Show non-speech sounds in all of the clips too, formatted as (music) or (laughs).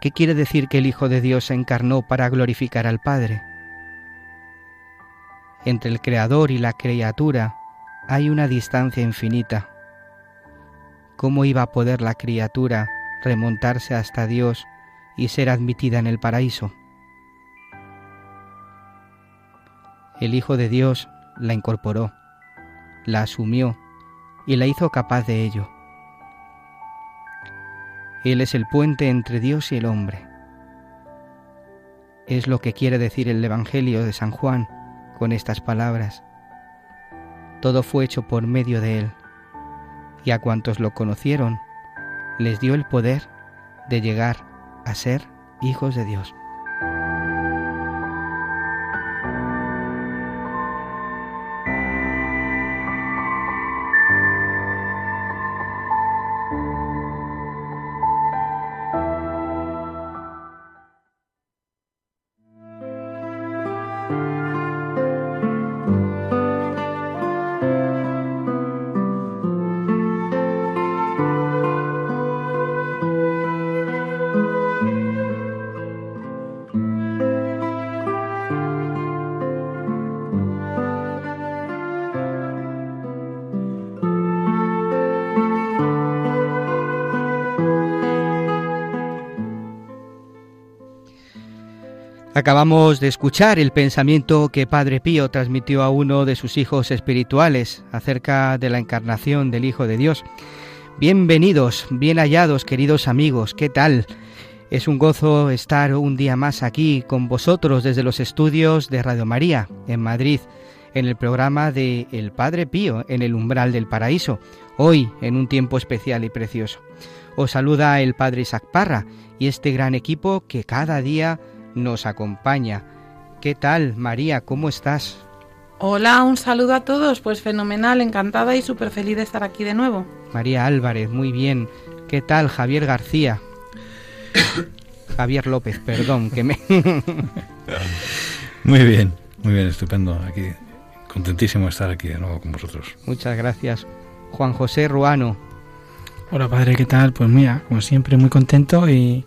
¿Qué quiere decir que el Hijo de Dios se encarnó para glorificar al Padre? Entre el Creador y la criatura hay una distancia infinita. ¿Cómo iba a poder la criatura remontarse hasta Dios y ser admitida en el paraíso? El Hijo de Dios la incorporó, la asumió y la hizo capaz de ello. Él es el puente entre Dios y el hombre. Es lo que quiere decir el Evangelio de San Juan con estas palabras. Todo fue hecho por medio de Él, y a cuantos lo conocieron, les dio el poder de llegar a ser hijos de Dios. Acabamos de escuchar el pensamiento que Padre Pío transmitió a uno de sus hijos espirituales acerca de la encarnación del Hijo de Dios. Bienvenidos, bien hallados, queridos amigos, ¿qué tal? Es un gozo estar un día más aquí con vosotros desde los estudios de Radio María en Madrid, en el programa de El Padre Pío en el umbral del paraíso, hoy en un tiempo especial y precioso. Os saluda el Padre Isaac Parra y este gran equipo que cada día nos acompaña. ¿Qué tal, María? ¿Cómo estás? Hola, un saludo a todos. Pues fenomenal, encantada y súper feliz de estar aquí de nuevo. María Álvarez, muy bien. ¿Qué tal, Javier García? (coughs) Javier López, perdón, que me... muy bien, muy bien, estupendo. Aquí, contentísimo de estar aquí de nuevo con vosotros. Muchas gracias. Juan José Ruano. Hola, padre, ¿qué tal? Pues mira, como siempre, muy contento y,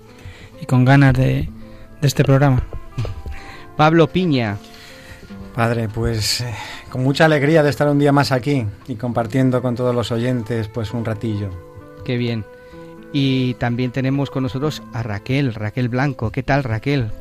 y con ganas de, de este programa. Pablo Piña. Padre, pues eh, con mucha alegría de estar un día más aquí y compartiendo con todos los oyentes pues un ratillo. Qué bien. Y también tenemos con nosotros a Raquel, Raquel Blanco. ¿Qué tal, Raquel?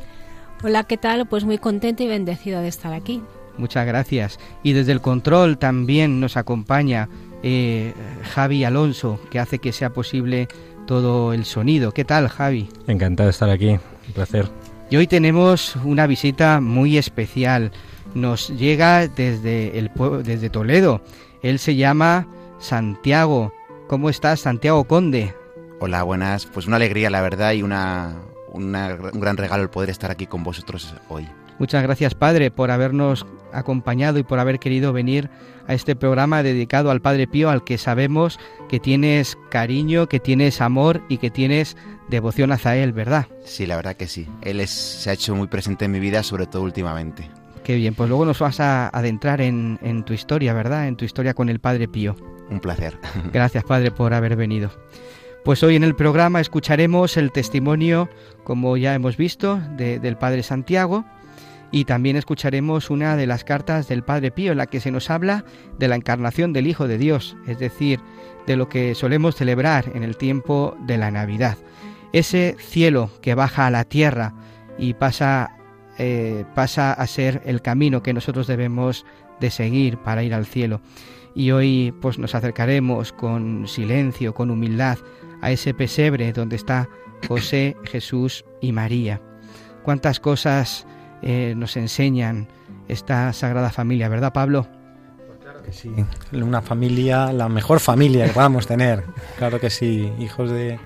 Hola, ¿qué tal? Pues muy contenta y bendecida de estar aquí. Muchas gracias. Y desde el control también nos acompaña eh, Javi Alonso, que hace que sea posible todo el sonido. ¿Qué tal, Javi? Encantado de estar aquí. Un placer. Y hoy tenemos una visita muy especial. Nos llega desde, el, desde Toledo. Él se llama Santiago. ¿Cómo estás, Santiago Conde? Hola, buenas. Pues una alegría, la verdad, y una, una, un gran regalo el poder estar aquí con vosotros hoy. Muchas gracias, Padre, por habernos acompañado y por haber querido venir a este programa dedicado al Padre Pío, al que sabemos que tienes cariño, que tienes amor y que tienes devoción hacia él, ¿verdad? Sí, la verdad que sí. Él es, se ha hecho muy presente en mi vida, sobre todo últimamente. Qué bien, pues luego nos vas a adentrar en, en tu historia, ¿verdad? En tu historia con el Padre Pío. Un placer. (laughs) Gracias, Padre, por haber venido. Pues hoy en el programa escucharemos el testimonio, como ya hemos visto, de, del Padre Santiago y también escucharemos una de las cartas del Padre Pío en la que se nos habla de la encarnación del Hijo de Dios, es decir, de lo que solemos celebrar en el tiempo de la Navidad. Ese cielo que baja a la tierra y pasa, eh, pasa a ser el camino que nosotros debemos de seguir para ir al cielo. Y hoy pues nos acercaremos con silencio, con humildad a ese pesebre donde está José, Jesús y María. Cuántas cosas eh, nos enseñan esta Sagrada Familia, ¿verdad Pablo? claro que sí, una familia, la mejor familia que podamos tener, (laughs) claro que sí, hijos de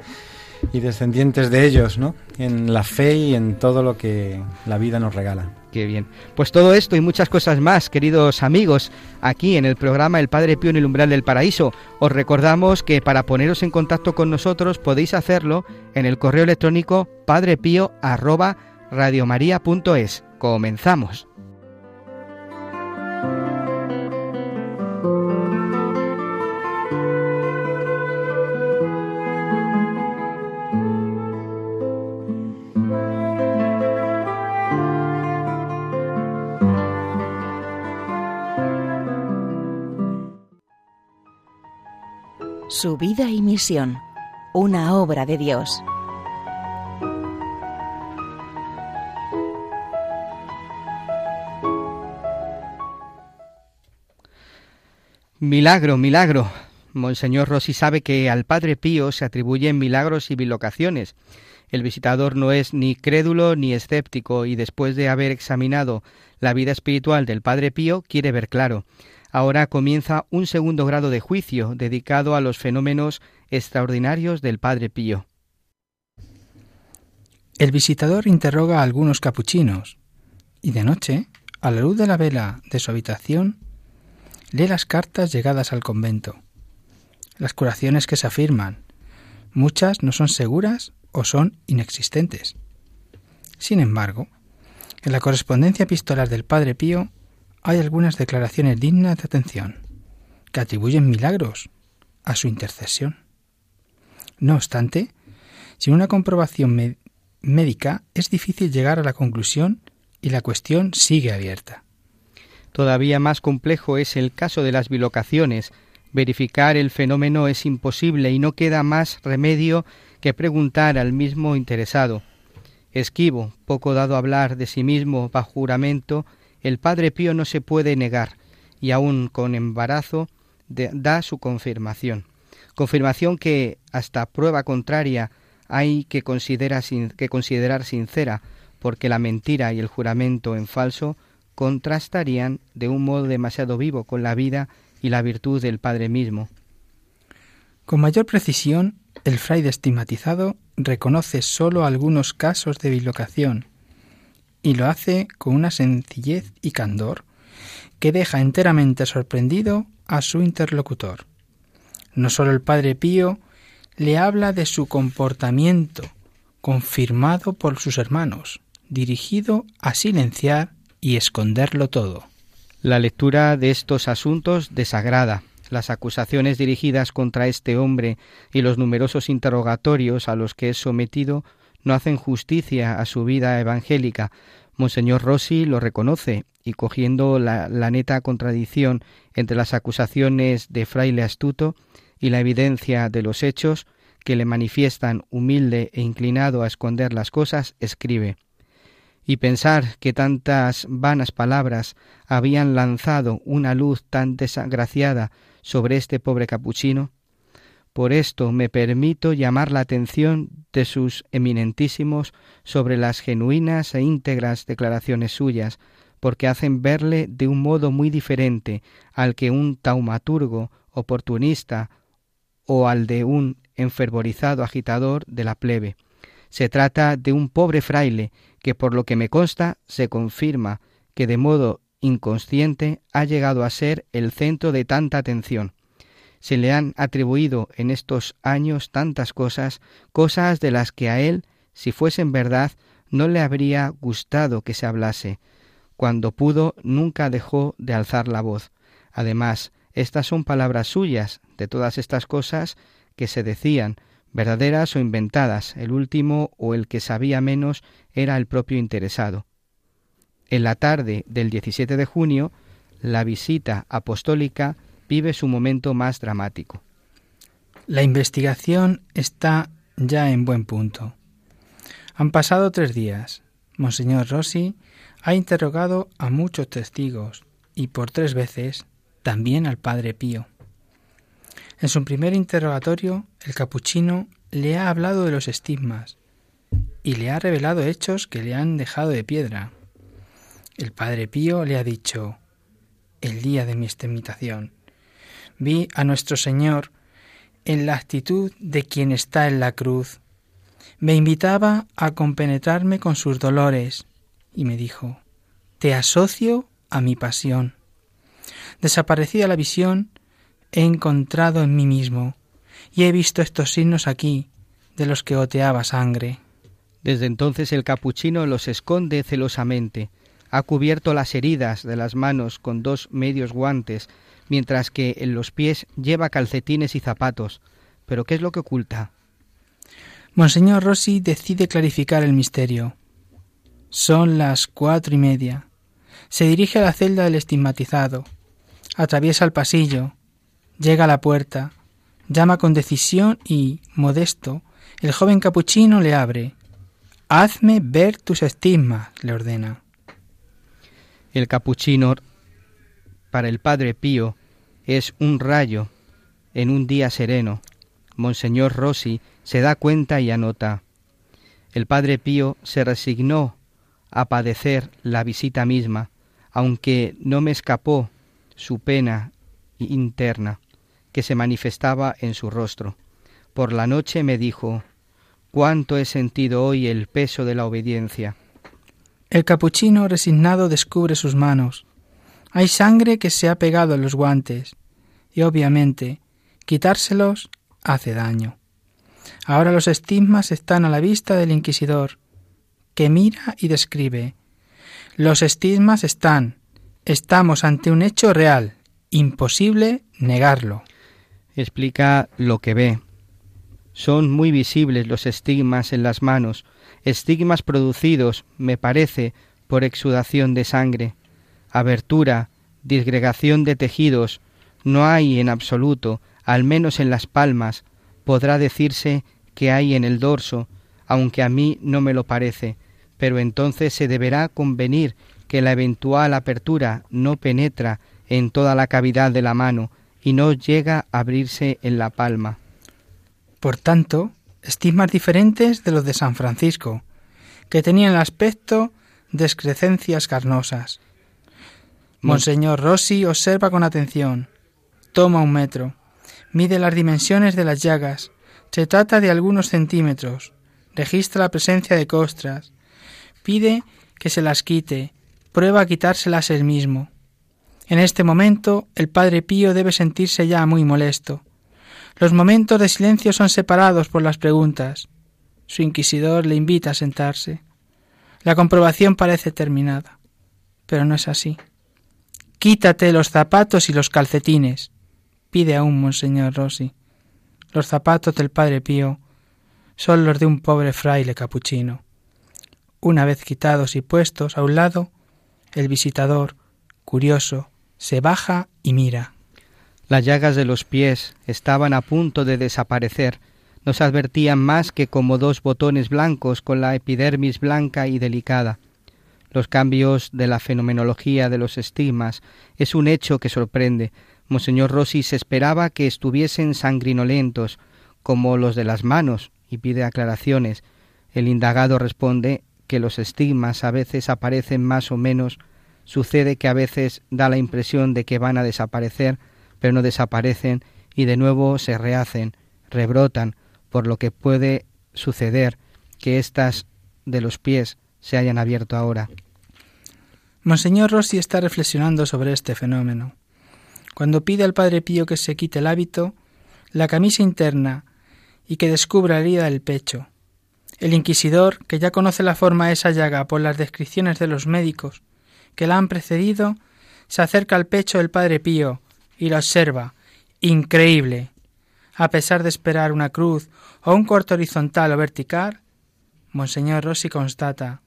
y descendientes de ellos, ¿no? En la fe y en todo lo que la vida nos regala. Qué bien. Pues todo esto y muchas cosas más, queridos amigos, aquí en el programa El Padre Pío en el umbral del paraíso. Os recordamos que para poneros en contacto con nosotros podéis hacerlo en el correo electrónico padrepío@radiomaria.es. Comenzamos. Su vida y misión, una obra de Dios. Milagro, milagro. Monseñor Rossi sabe que al Padre Pío se atribuyen milagros y bilocaciones. El visitador no es ni crédulo ni escéptico y después de haber examinado la vida espiritual del Padre Pío quiere ver claro. Ahora comienza un segundo grado de juicio dedicado a los fenómenos extraordinarios del Padre Pío. El visitador interroga a algunos capuchinos y de noche, a la luz de la vela de su habitación, lee las cartas llegadas al convento, las curaciones que se afirman. Muchas no son seguras o son inexistentes. Sin embargo, en la correspondencia epistolar del Padre Pío hay algunas declaraciones dignas de atención, que atribuyen milagros a su intercesión. No obstante, sin una comprobación médica es difícil llegar a la conclusión y la cuestión sigue abierta. Todavía más complejo es el caso de las bilocaciones. Verificar el fenómeno es imposible y no queda más remedio que preguntar al mismo interesado. Esquivo, poco dado a hablar de sí mismo bajo juramento, el Padre Pío no se puede negar y aun con embarazo da su confirmación. Confirmación que, hasta prueba contraria, hay que, que considerar sincera, porque la mentira y el juramento en falso contrastarían de un modo demasiado vivo con la vida y la virtud del Padre mismo. Con mayor precisión, el fraile estigmatizado reconoce sólo algunos casos de bilocación, y lo hace con una sencillez y candor que deja enteramente sorprendido a su interlocutor. No sólo el Padre Pío le habla de su comportamiento, confirmado por sus hermanos, dirigido a silenciar y esconderlo todo. La lectura de estos asuntos desagrada. Las acusaciones dirigidas contra este hombre y los numerosos interrogatorios a los que es sometido no hacen justicia a su vida evangélica. Monseñor Rossi lo reconoce y cogiendo la, la, neta contradicción entre las acusaciones de fraile astuto y la evidencia de los hechos que le manifiestan humilde e inclinado a esconder las cosas, escribe y pensar que tantas vanas palabras habían lanzado una luz tan desagraciada sobre este pobre capuchino, por esto me permito llamar la atención de sus eminentísimos sobre las genuinas e íntegras declaraciones suyas, porque hacen verle de un modo muy diferente al que un taumaturgo oportunista o al de un enfervorizado agitador de la plebe. Se trata de un pobre fraile que por lo que me consta se confirma que de modo inconsciente ha llegado a ser el centro de tanta atención se le han atribuido en estos años tantas cosas, cosas de las que a él, si fuesen verdad, no le habría gustado que se hablase. Cuando pudo, nunca dejó de alzar la voz. Además, estas son palabras suyas, de todas estas cosas que se decían, verdaderas o inventadas, el último o el que sabía menos era el propio interesado. En la tarde del 17 de junio, la visita apostólica vive su momento más dramático. La investigación está ya en buen punto. Han pasado tres días. Monseñor Rossi ha interrogado a muchos testigos y por tres veces también al Padre Pío. En su primer interrogatorio, el capuchino le ha hablado de los estigmas y le ha revelado hechos que le han dejado de piedra. El Padre Pío le ha dicho, el día de mi exterminación, vi a nuestro Señor en la actitud de quien está en la cruz. Me invitaba a compenetrarme con sus dolores y me dijo, te asocio a mi pasión. Desaparecida la visión, he encontrado en mí mismo y he visto estos signos aquí de los que oteaba sangre. Desde entonces el capuchino los esconde celosamente, ha cubierto las heridas de las manos con dos medios guantes, mientras que en los pies lleva calcetines y zapatos. ¿Pero qué es lo que oculta? Monseñor Rossi decide clarificar el misterio. Son las cuatro y media. Se dirige a la celda del estigmatizado. Atraviesa el pasillo. Llega a la puerta. Llama con decisión y, modesto, el joven capuchino le abre. Hazme ver tus estigmas, le ordena. El capuchino para el Padre Pío es un rayo en un día sereno. Monseñor Rossi se da cuenta y anota. El Padre Pío se resignó a padecer la visita misma, aunque no me escapó su pena interna, que se manifestaba en su rostro. Por la noche me dijo, cuánto he sentido hoy el peso de la obediencia. El capuchino resignado descubre sus manos. Hay sangre que se ha pegado en los guantes, y obviamente quitárselos hace daño. Ahora los estigmas están a la vista del inquisidor, que mira y describe. Los estigmas están. Estamos ante un hecho real, imposible negarlo. Explica lo que ve. Son muy visibles los estigmas en las manos, estigmas producidos, me parece, por exudación de sangre. Abertura, disgregación de tejidos, no hay en absoluto, al menos en las palmas, podrá decirse que hay en el dorso, aunque a mí no me lo parece, pero entonces se deberá convenir que la eventual apertura no penetra en toda la cavidad de la mano y no llega a abrirse en la palma. Por tanto, estigmas diferentes de los de San Francisco, que tenían el aspecto de excrescencias carnosas. Monseñor Rossi observa con atención. Toma un metro. Mide las dimensiones de las llagas. Se trata de algunos centímetros. Registra la presencia de costras. Pide que se las quite. Prueba a quitárselas él mismo. En este momento el padre Pío debe sentirse ya muy molesto. Los momentos de silencio son separados por las preguntas. Su inquisidor le invita a sentarse. La comprobación parece terminada, pero no es así. Quítate los zapatos y los calcetines, pide aún Monseñor Rossi. Los zapatos del Padre Pío son los de un pobre fraile capuchino. Una vez quitados y puestos a un lado, el visitador, curioso, se baja y mira. Las llagas de los pies estaban a punto de desaparecer. No se advertían más que como dos botones blancos con la epidermis blanca y delicada. Los cambios de la fenomenología de los estigmas es un hecho que sorprende. Monseñor Rossi se esperaba que estuviesen sangrinolentos, como los de las manos, y pide aclaraciones. El indagado responde que los estigmas a veces aparecen más o menos, sucede que a veces da la impresión de que van a desaparecer, pero no desaparecen y de nuevo se rehacen, rebrotan, por lo que puede suceder que éstas de los pies se hayan abierto ahora. Monseñor Rossi está reflexionando sobre este fenómeno. Cuando pide al Padre Pío que se quite el hábito, la camisa interna y que descubra la herida del pecho. El inquisidor, que ya conoce la forma de esa llaga por las descripciones de los médicos que la han precedido, se acerca al pecho del Padre Pío y lo observa. Increíble. A pesar de esperar una cruz o un corte horizontal o vertical, Monseñor Rossi constata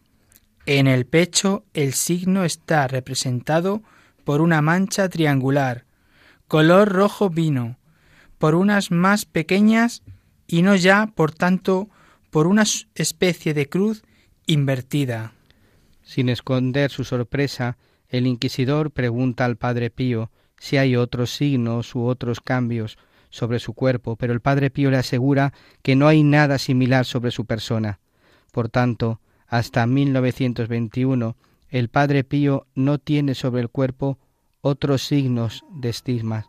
En el pecho el signo está representado por una mancha triangular, color rojo vino, por unas más pequeñas y no ya, por tanto, por una especie de cruz invertida. Sin esconder su sorpresa, el inquisidor pregunta al Padre Pío si hay otros signos u otros cambios sobre su cuerpo, pero el Padre Pío le asegura que no hay nada similar sobre su persona. Por tanto, hasta 1921, el Padre Pío no tiene sobre el cuerpo otros signos de estigmas.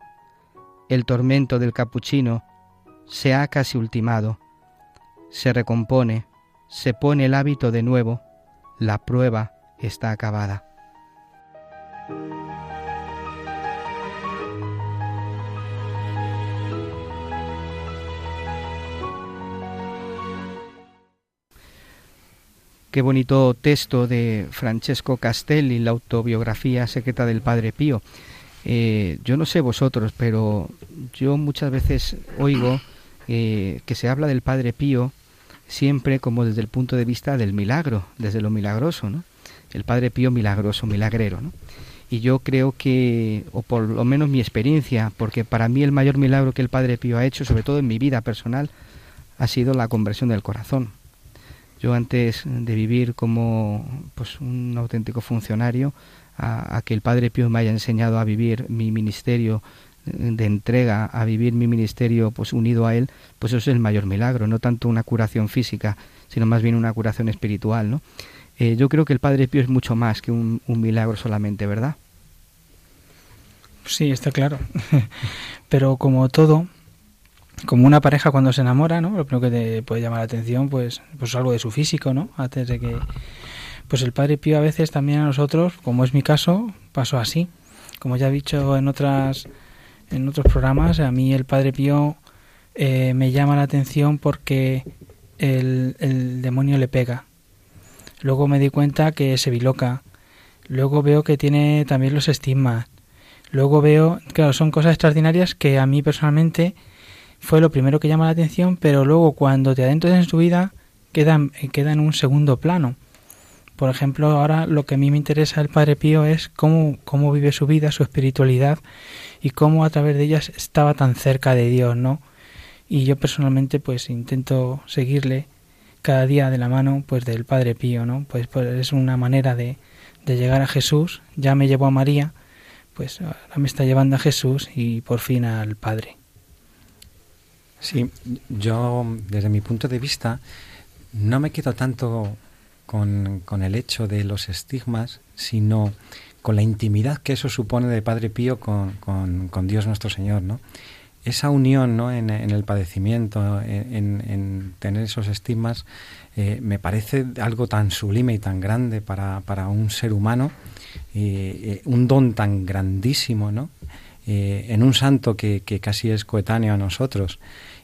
El tormento del capuchino se ha casi ultimado. Se recompone, se pone el hábito de nuevo, la prueba está acabada. Qué bonito texto de Francesco Castelli, la autobiografía secreta del Padre Pío. Eh, yo no sé vosotros, pero yo muchas veces oigo eh, que se habla del Padre Pío siempre como desde el punto de vista del milagro, desde lo milagroso, ¿no? El Padre Pío milagroso, milagrero, ¿no? Y yo creo que, o por lo menos mi experiencia, porque para mí el mayor milagro que el Padre Pío ha hecho, sobre todo en mi vida personal, ha sido la conversión del corazón. Yo antes de vivir como pues, un auténtico funcionario, a, que el Padre Pío me haya enseñado a vivir mi ministerio de entrega, a vivir mi ministerio pues unido a él, pues eso es el mayor milagro, no tanto una curación física, sino más bien una curación espiritual, ¿no? Eh, yo creo que el Padre Pío es mucho más que un, un milagro solamente, ¿verdad? Sí, está claro. (laughs) Pero como todo, como una pareja cuando se enamora, ¿no? Lo primero que te puede llamar la atención, pues, pues algo de su físico, ¿no? Antes de que, pues el Padre Pío a veces también a nosotros, como es mi caso, pasó así. Como ya he dicho en otras, en otros programas, a mí el Padre Pío eh, me llama la atención porque el, el demonio le pega. Luego me di cuenta que se biloca. Luego veo que tiene también los estigmas. Luego veo, claro, son cosas extraordinarias que a mí personalmente fue lo primero que llama la atención, pero luego cuando te adentras en su vida queda, queda en un segundo plano. Por ejemplo, ahora lo que a mí me interesa el Padre Pío es cómo, cómo vive su vida, su espiritualidad y cómo a través de ellas estaba tan cerca de Dios, ¿no? Y yo personalmente pues intento seguirle cada día de la mano pues del Padre Pío, ¿no? Pues, pues es una manera de, de llegar a Jesús, ya me llevó a María, pues ahora me está llevando a Jesús y por fin al Padre. Sí, yo desde mi punto de vista no me quedo tanto con, el hecho de los estigmas, sino con la intimidad que eso supone de Padre Pío con, con, Dios nuestro Señor, ¿no? Esa unión ¿no? en, el padecimiento, en, tener esos estigmas, eh, me parece algo tan sublime y tan grande para, para un ser humano, eh, un don tan grandísimo, ¿no? Eh, en un santo que, casi es coetáneo a nosotros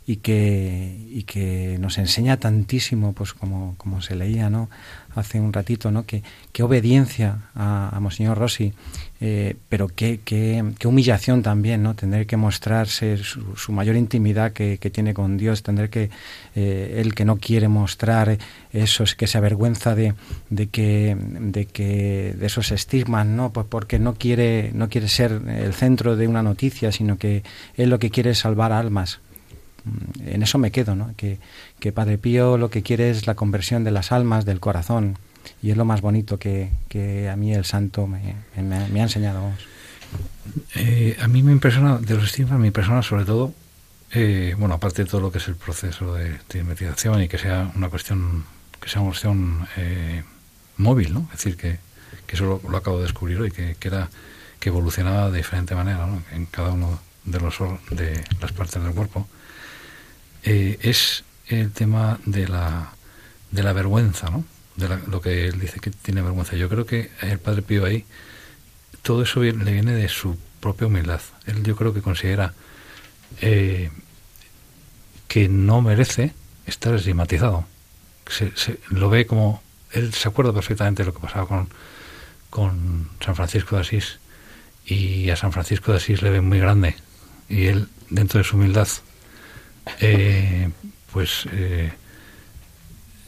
y que, y que nos enseña tantísimo, pues como, como se leía ¿no? hace un ratito, ¿no? que, qué obediencia a, a Monseñor Rossi, eh, pero qué, qué, qué, humillación también, ¿no? tener que mostrarse su, mayor intimidad que, que, tiene con Dios, tener que eh, él que no quiere mostrar eso, que se avergüenza de, de, que, de, que, de esos estigmas, ¿no? pues porque no quiere, no quiere ser el centro de una noticia, sino que él lo que quiere es salvar almas en eso me quedo, ¿no? Que, Padre Pío lo que quiere es la conversión de las almas, del corazón, y es lo más bonito que, a mí el santo me, me, ha enseñado. Eh, a mí me impresiona, de los estigmas me impresiona sobre todo, eh, bueno, aparte de todo lo que es el proceso de, investigación y que sea una cuestión, que sea una cuestión eh, móvil, ¿no? Es decir, que, eso lo, acabo de descubrir hoy, que, que, era que evolucionaba de diferente manera en cada uno de los de las partes del cuerpo eh, es el tema de la, de la vergüenza, ¿no? De lo que él dice que tiene vergüenza. Yo creo que el Padre Pío ahí, todo eso le viene de su propia humildad. Él yo creo que considera eh, que no merece estar estigmatizado. Se, lo ve como... Él se acuerda perfectamente de lo que pasaba con, con San Francisco de Asís y a San Francisco de Asís le ve muy grande y él dentro de su humildad eh, pues eh,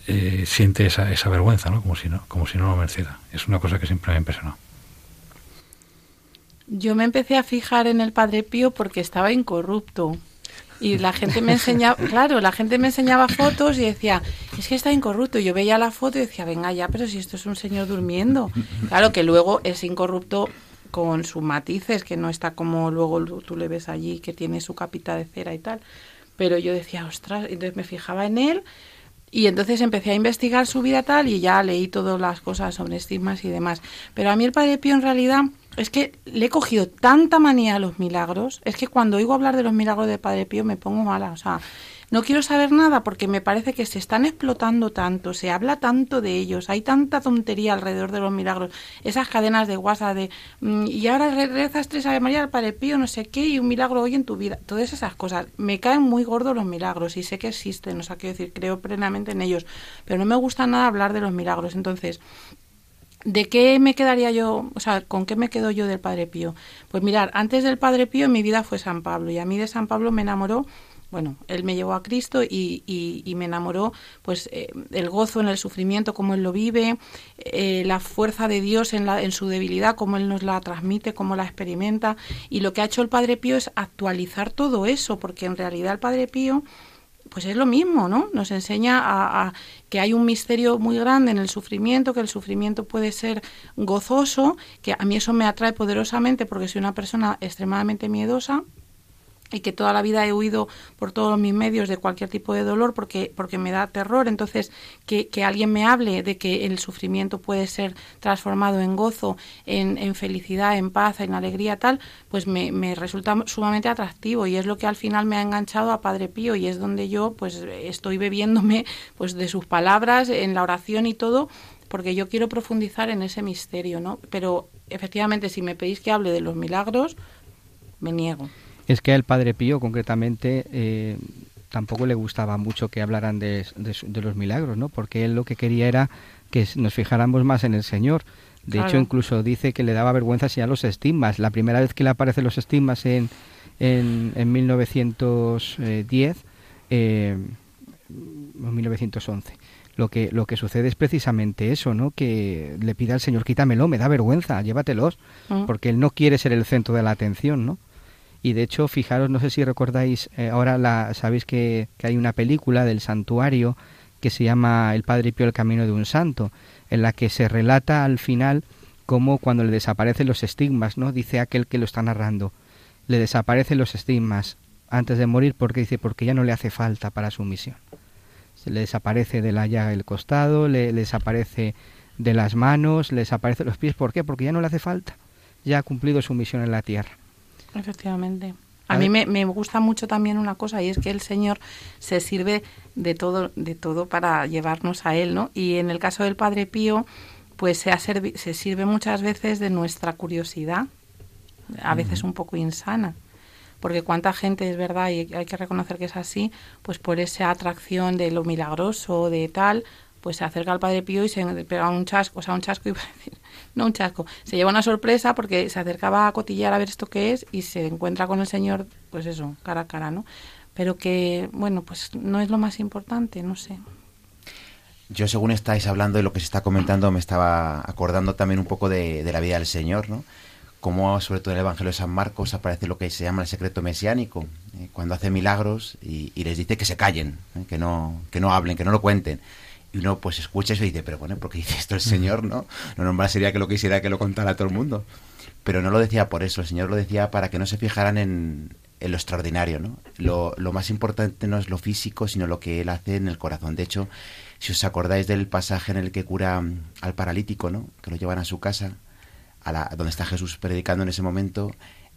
eh, siente esa, esa vergüenza, ¿no? Como si no, como si no lo mereciera. Es una cosa que siempre me ha impresionado. Yo me empecé a fijar en el Padre Pío porque estaba incorrupto. Y la gente me enseñaba, (laughs) claro, la gente me enseñaba fotos y decía, es que está incorrupto. Yo veía la foto y decía, venga ya, pero si esto es un señor durmiendo. Claro que luego es incorrupto con sus matices, que no está como luego tú le ves allí, que tiene su capita de cera y tal. Pero yo decía, ostras, entonces me fijaba en él y entonces empecé a investigar su vida tal y ya leí todas las cosas sobre estigmas y demás. Pero a mí el Padre Pío en realidad es que le he cogido tanta manía a los milagros, es que cuando oigo hablar de los milagros del Padre Pío me pongo mala, o sea, no quiero saber nada porque me parece que se están explotando tanto, se habla tanto de ellos, hay tanta tontería alrededor de los milagros, esas cadenas de WhatsApp de mm, y ahora rezas tres Ave María al Padre Pío, no sé qué, y un milagro hoy en tu vida, todas esas cosas. Me caen muy gordos los milagros y sé que existen, o sea, quiero decir, creo plenamente en ellos, pero no me gusta nada hablar de los milagros. Entonces, ¿De qué me quedaría yo, o sea, con qué me quedo yo del Padre Pío? Pues mirar, antes del Padre Pío mi vida fue San Pablo y a mí de San Pablo me enamoró bueno, él me llevó a Cristo y, y, me enamoró, pues eh, el gozo en el sufrimiento, cómo él lo vive, eh, la fuerza de Dios en, la, en su debilidad, cómo él nos la transmite, cómo la experimenta. Y lo que ha hecho el Padre Pío es actualizar todo eso, porque en realidad el Padre Pío pues es lo mismo, ¿no? Nos enseña a, a, que hay un misterio muy grande en el sufrimiento, que el sufrimiento puede ser gozoso, que a mí eso me atrae poderosamente porque soy una persona extremadamente miedosa y que toda la vida he huido por todos mis medios de cualquier tipo de dolor porque, porque me da terror. Entonces, que, que alguien me hable de que el sufrimiento puede ser transformado en gozo, en, en felicidad, en paz, en alegría, tal, pues me, me, resulta sumamente atractivo y es lo que al final me ha enganchado a Padre Pío y es donde yo pues estoy bebiéndome pues de sus palabras en la oración y todo porque yo quiero profundizar en ese misterio, ¿no? Pero efectivamente, si me pedís que hable de los milagros, me niego es que al Padre Pío concretamente eh, tampoco le gustaba mucho que hablaran de, los milagros, ¿no? Porque él lo que quería era que nos fijáramos más en el Señor. De hecho, incluso dice que le daba vergüenza enseñar los estigmas. La primera vez que le aparecen los estigmas en, en, en 1910, eh, 1911 lo que lo que sucede es precisamente eso, ¿no? Que le pida al Señor quítamelo, me da vergüenza, llévatelos, mm. porque él no quiere ser el centro de la atención, ¿no? Y de hecho fijaros no sé si recordáis eh, ahora la sabéis que, que, hay una película del santuario que se llama El Padre Pío el camino de un santo en la que se relata al final cómo cuando le desaparecen los estigmas no dice aquel que lo está narrando le desaparecen los estigmas antes de morir porque dice porque ya no le hace falta para su misión se le desaparece de la llaga el costado le, le desaparece de las manos le desaparece los pies. ¿por qué? porque ya no le hace falta. Ya ha cumplido su misión en la tierra Efectivamente. A, mí me, me, gusta mucho también una cosa y es que el Señor se sirve de todo, de todo para llevarnos a Él, ¿no? Y en el caso del Padre Pío, pues se, se sirve muchas veces de nuestra curiosidad, a veces un poco insana. Porque cuánta gente es verdad, y hay que reconocer que es así, pues por esa atracción de lo milagroso, de tal, pues se acerca al Padre Pío y se pega un chasco, o sea, un chasco iba (laughs) a decir, no un chasco, se lleva una sorpresa porque se acercaba a cotillar a ver esto qué es y se encuentra con el Señor, pues eso, cara a cara, ¿no? Pero que, bueno, pues no es lo más importante, no sé. Yo, según estáis hablando de lo que se está comentando, me estaba acordando también un poco de, la vida del Señor, ¿no? Como, sobre todo en el Evangelio de San Marcos, aparece lo que se llama el secreto mesiánico, eh, cuando hace milagros y, les dice que se callen, ¿eh? que, no, que no hablen, que no lo cuenten y uno pues escucha eso y dice, pero bueno, ¿por qué dice esto el Señor, no? Lo normal sería que lo quisiera que lo contara a todo el mundo. Pero no lo decía por eso, el Señor lo decía para que no se fijaran en, en lo extraordinario, ¿no? Lo, lo, más importante no es lo físico, sino lo que Él hace en el corazón. De hecho, si os acordáis del pasaje en el que cura al paralítico, ¿no? Que lo llevan a su casa, a la, donde está Jesús predicando en ese momento,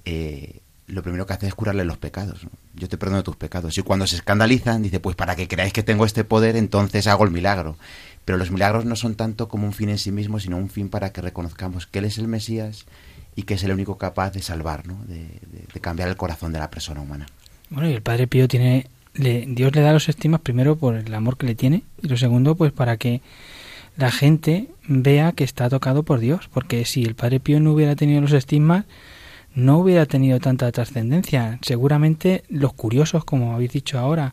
eh, lo primero que hace es curarle los pecados. Yo te perdono tus pecados. Y cuando se escandalizan, dice, pues para que creáis que tengo este poder, entonces hago el milagro. Pero los milagros no son tanto como un fin en sí mismo, sino un fin para que reconozcamos que Él es el Mesías y que es el único capaz de salvar, ¿no? de, cambiar el corazón de la persona humana. Bueno, y el Padre Pío tiene, le, Dios le da los estimas primero por el amor que le tiene y lo segundo pues para que la gente vea que está tocado por Dios, porque si el Padre Pío no hubiera tenido los estigmas, no hubiera tenido tanta trascendencia. Seguramente los curiosos, como habéis dicho ahora,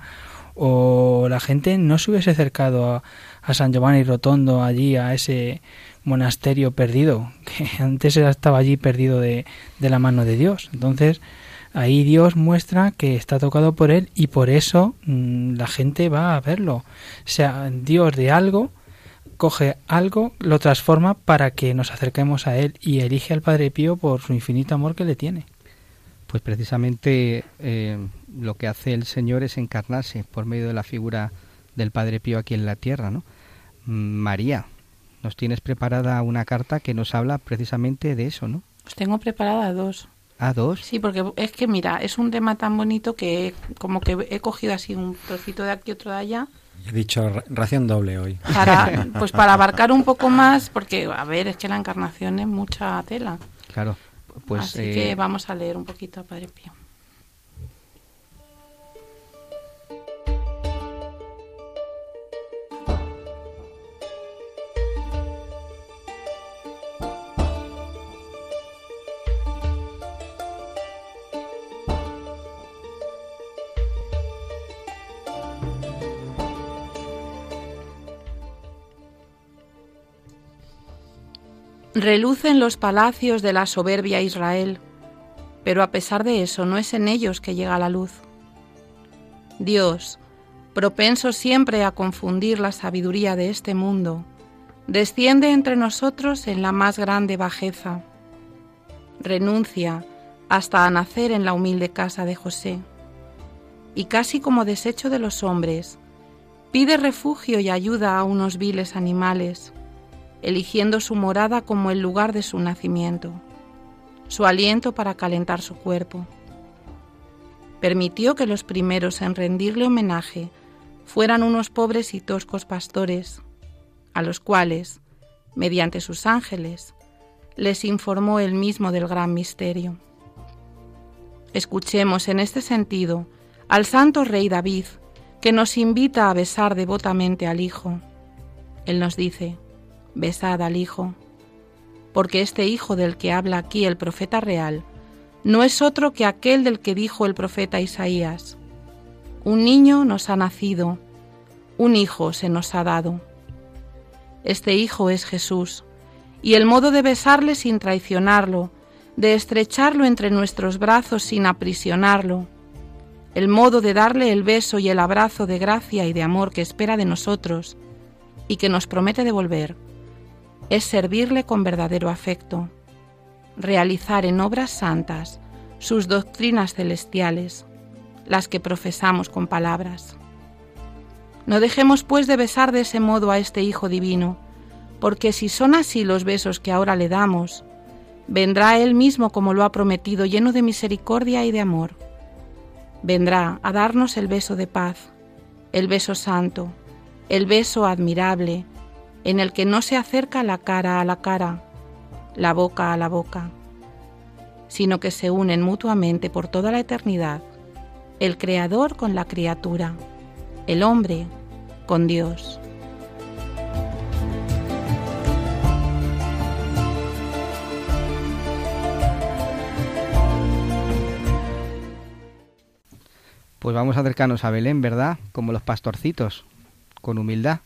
o la gente no se hubiese acercado a, San Giovanni Rotondo allí, a ese monasterio perdido, (laughs) que antes estaba allí perdido de, de la mano de Dios. Entonces, ahí Dios muestra que está tocado por él y por eso mm, la gente va a verlo. O sea, Dios de algo coge algo, lo transforma para que nos acerquemos a él y elige al Padre Pío por su infinito amor que le tiene. Pues precisamente eh, lo que hace el Señor es encarnarse por medio de la figura del Padre Pío aquí en la tierra, ¿no? Mm, María, nos tienes preparada una carta que nos habla precisamente de eso, ¿no? Pues tengo preparada dos. ¿A dos? Sí, porque es que mira, es un tema tan bonito que como que he cogido así un trocito de aquí, otro de allá. He dicho ración doble hoy. Para, (laughs) pues para abarcar un poco más, porque a ver, es que la encarnación es mucha tela. Claro, pues... Así que vamos a leer un poquito a Padre Pío. Relucen los palacios de la soberbia Israel, pero a pesar de eso no es en ellos que llega la luz. Dios, propenso siempre a confundir la sabiduría de este mundo, desciende entre nosotros en la más grande bajeza. Renuncia hasta a nacer en la humilde casa de José. Y casi como desecho de los hombres, pide refugio y ayuda a unos viles animales eligiendo su morada como el lugar de su nacimiento, su aliento para calentar su cuerpo. Permitió que los primeros en rendirle homenaje fueran unos pobres y toscos pastores, a los cuales, mediante sus ángeles, les informó él mismo del gran misterio. Escuchemos en este sentido al santo rey David, que nos invita a besar devotamente al Hijo. Él nos dice, besad al Hijo, porque este Hijo del que habla aquí el profeta real no es otro que aquel del que dijo el profeta Isaías. Un niño nos ha nacido, un hijo se nos ha dado. Este hijo es Jesús, y el modo de besarle sin traicionarlo, de estrecharlo entre nuestros brazos sin aprisionarlo, el modo de darle el beso y el abrazo de gracia y de amor que espera de nosotros y que nos promete devolver, es servirle con verdadero afecto, realizar en obras santas sus doctrinas celestiales, las que profesamos con palabras. No dejemos pues de besar de ese modo a este Hijo Divino, porque si son así los besos que ahora le damos, vendrá Él mismo como lo ha prometido, lleno de misericordia y de amor. Vendrá a darnos el beso de paz, el beso santo, el beso admirable, en el que no se acerca la cara a la cara, la boca a la boca, sino que se unen mutuamente por toda la eternidad, el Creador con la criatura, el hombre con Dios. Pues vamos a acercarnos a Belén, ¿verdad? Como los pastorcitos, con humildad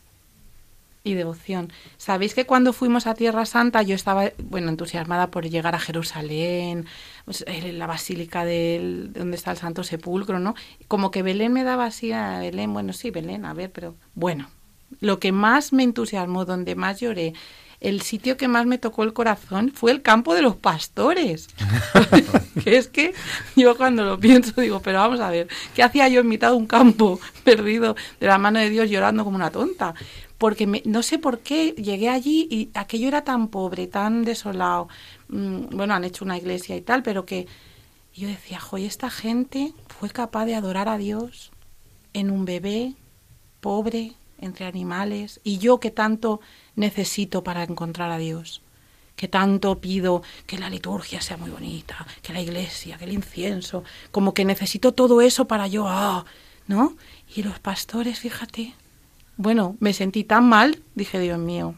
y devoción. Sabéis que cuando fuimos a Tierra Santa yo estaba, bueno, entusiasmada por llegar a Jerusalén, pues, la basílica de donde está el Santo Sepulcro, ¿no? Como que Belén me daba así a Belén, bueno, sí, Belén, a ver, pero bueno, lo que más me entusiasmó, donde más lloré, el sitio que más me tocó el corazón fue el campo de los pastores. (laughs) (laughs) que es que yo cuando lo pienso digo, pero vamos a ver, ¿qué hacía yo en mitad de un campo (laughs) perdido de la mano de Dios llorando como una tonta? Porque no sé por qué llegué allí y aquello era tan pobre, tan desolado. Mm, bueno, han hecho una iglesia y tal, pero que yo decía, joy, esta gente fue capaz de adorar a Dios en un bebé pobre, entre animales, y yo que tanto necesito para encontrar a Dios, que tanto pido que la liturgia sea muy bonita, que la iglesia, que el incienso, como que necesito todo eso para yo, ah, ¿no? Y los pastores, fíjate, bueno, me sentí tan mal, dije, Dios mío,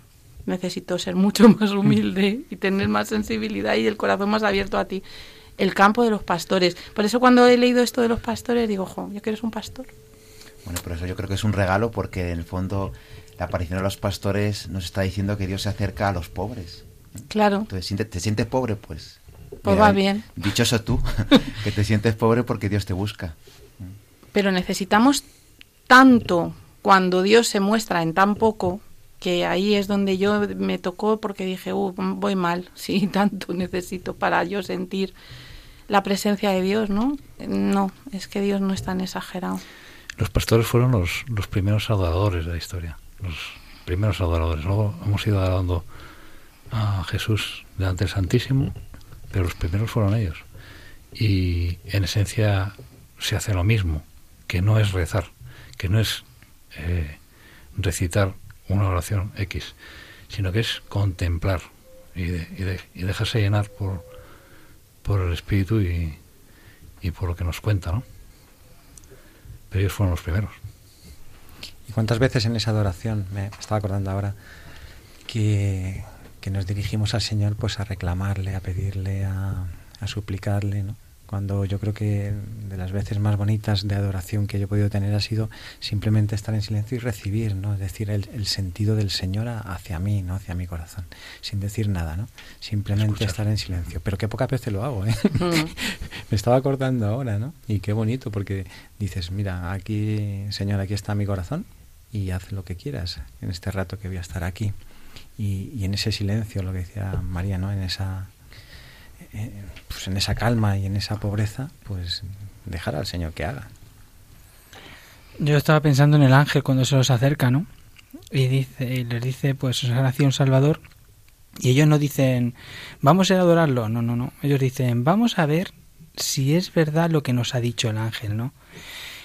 necesito ser mucho (laughs) más humilde y tener más sensibilidad y el corazón más abierto a ti. El campo de los pastores. Por eso cuando he leído esto de los pastores digo, jo, yo quiero ser un pastor. Bueno, pero eso yo creo que es un regalo porque en el fondo la aparición de los pastores nos está diciendo que Dios se acerca a los pobres. Claro. Entonces, ¿te sientes pobre? Pues... Pues va bien. Dichoso tú, (laughs) que te sientes pobre porque Dios te busca. Pero necesitamos tanto cuando Dios se muestra en tan poco, que ahí es donde yo me tocó porque dije, uh, voy mal, (laughs) sí, tanto necesito para yo sentir la presencia de Dios, ¿no? No, es que Dios no es tan exagerado. Los pastores fueron los, los primeros adoradores de la historia, los primeros adoradores. Luego hemos ido adorando a Jesús delante del Santísimo, pero los primeros fueron ellos. Y en esencia se hace lo mismo, que no es rezar, que no es eh, recitar una oración X, sino que es contemplar y, y, dejarse llenar por, por el Espíritu y, y por lo que nos cuenta, ¿no? Pero ellos fueron los primeros. ¿Y cuántas veces en esa adoración, me estaba acordando ahora, que, que nos dirigimos al Señor pues a reclamarle, a pedirle, a, a suplicarle, ¿no? Cuando yo creo que de las veces más bonitas de adoración que yo he podido tener ha sido simplemente estar en silencio y recibir, ¿no? Es decir, el, sentido del Señor hacia mí, ¿no? Hacia mi corazón, sin decir nada, ¿no? Simplemente estar en silencio. Pero qué pocas veces lo hago, ¿eh? Mm. (laughs) Me estaba acordando ahora, ¿no? Y qué bonito, porque dices, mira, aquí, Señor, aquí está mi corazón y haz lo que quieras en este rato que voy a estar aquí. Y, y en ese silencio, lo que decía María, ¿no? En esa eh, pues en esa calma y en esa pobreza, pues dejar al Señor que haga. Yo estaba pensando en el ángel cuando se los acerca, ¿no? Y dice, y les dice, pues os ha nacido un Salvador. Y ellos no dicen, vamos a ir a adorarlo. No, no, no. Ellos dicen, vamos a ver si es verdad lo que nos ha dicho el ángel, ¿no?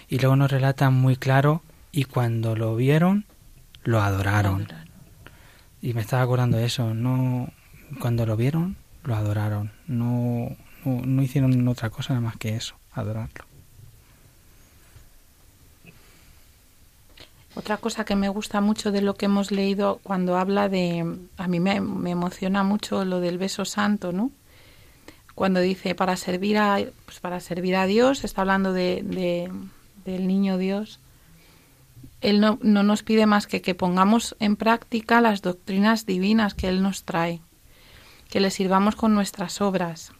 Y luego nos relatan muy claro, y cuando lo vieron, lo adoraron. Y me estaba acordando de eso, no, cuando lo vieron, lo adoraron. No, no, hicieron otra cosa nada más que eso, adorarlo. Otra cosa que me gusta mucho de lo que hemos leído cuando habla de, a mí me, emociona mucho lo del beso santo, ¿no? Cuando dice para servir a, pues para servir a Dios, está hablando de, del niño Dios. Él no, no nos pide más que que pongamos en práctica las doctrinas divinas que Él nos trae que le sirvamos con nuestras obras.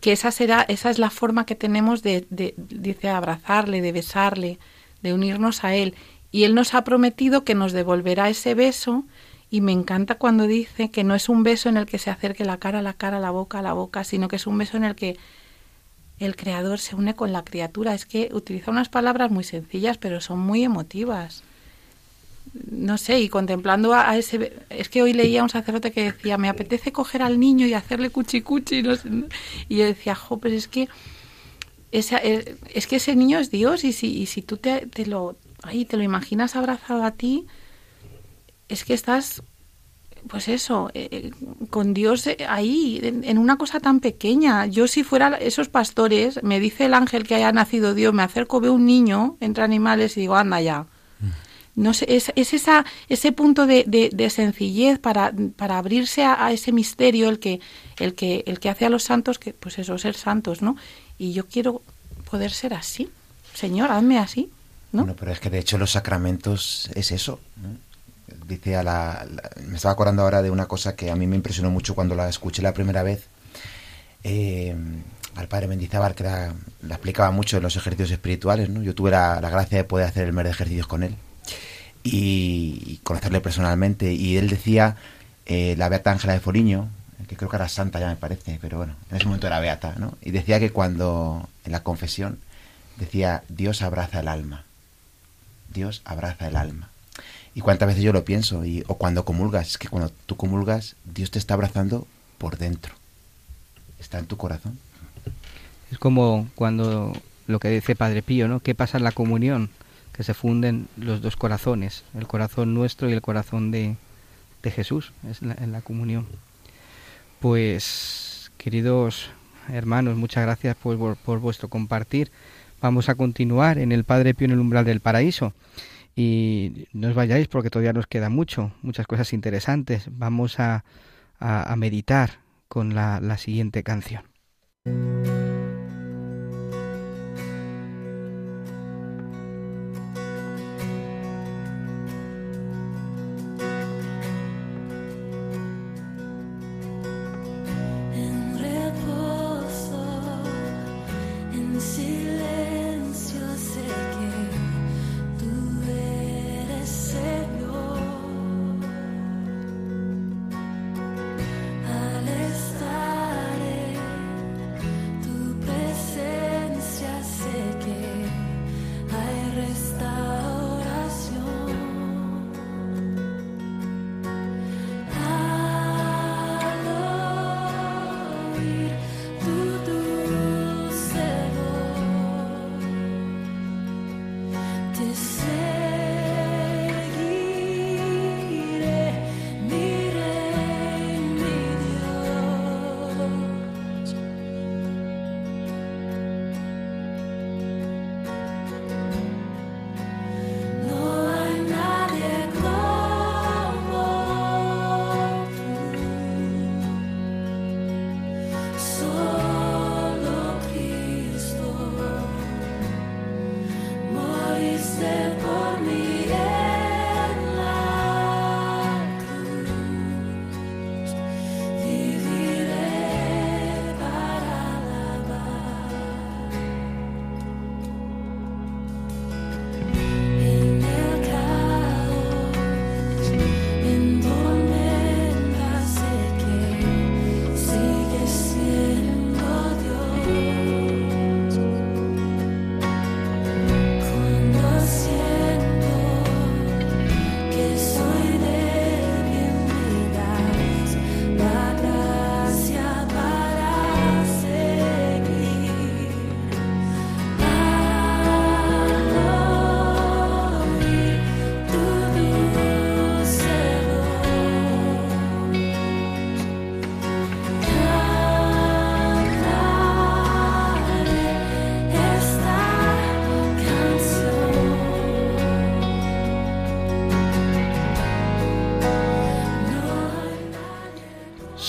Que esa será, esa es la forma que tenemos de, de, dice, abrazarle, de besarle, de unirnos a él. Y él nos ha prometido que nos devolverá ese beso y me encanta cuando dice que no es un beso en el que se acerque la cara a la cara, la boca a la boca, sino que es un beso en el que el creador se une con la criatura. Es que utiliza unas palabras muy sencillas, pero son muy emotivas no sé, y contemplando a, ese... Es que hoy leía a un sacerdote que decía, me apetece coger al niño y hacerle cuchi cuchi, no y yo decía, jo, es que, eh, es, que ese niño es Dios y si, y si tú te, lo, ahí, te lo imaginas abrazado a ti, es que estás, pues eso, eh, eh, con Dios ahí, en, en, una cosa tan pequeña. Yo si fuera esos pastores, me dice el ángel que haya nacido Dios, me acerco, veo un niño entre animales y digo, anda ya no sé, es, es esa, ese punto de, de, sencillez para, para abrirse a, ese misterio el que, el que, el que hace a los santos, que pues eso, ser santos, ¿no? Y yo quiero poder ser así. Señor, hazme así, ¿no? Bueno, pero es que de hecho los sacramentos es eso. Dice a la, Me estaba acordando ahora de una cosa que a mí me impresionó mucho cuando la escuché la primera vez. Eh, al padre Mendizábal, que la, la, explicaba mucho en los ejercicios espirituales, ¿no? Yo tuve la, la gracia de poder hacer el mes de ejercicios con él y, conocerle personalmente. Y él decía, eh, la Beata Ángela de Foriño, que creo que era santa ya me parece, pero bueno, en ese momento era Beata, ¿no? Y decía que cuando, en la confesión, decía, Dios abraza el alma. Dios abraza el alma. Y cuántas veces yo lo pienso, y, o cuando comulgas, es que cuando tú comulgas, Dios te está abrazando por dentro. Está en tu corazón. Es como cuando lo que dice Padre Pío, ¿no? ¿Qué pasa en la comunión? Que se funden los dos corazones, el corazón nuestro y el corazón de, de Jesús, es en la comunión. Pues, queridos hermanos, muchas gracias por, por, vuestro compartir. Vamos a continuar en el Padre Pío en el umbral del paraíso. Y no os vayáis porque todavía nos queda mucho, muchas cosas interesantes. Vamos a, a, a meditar con la, la siguiente canción.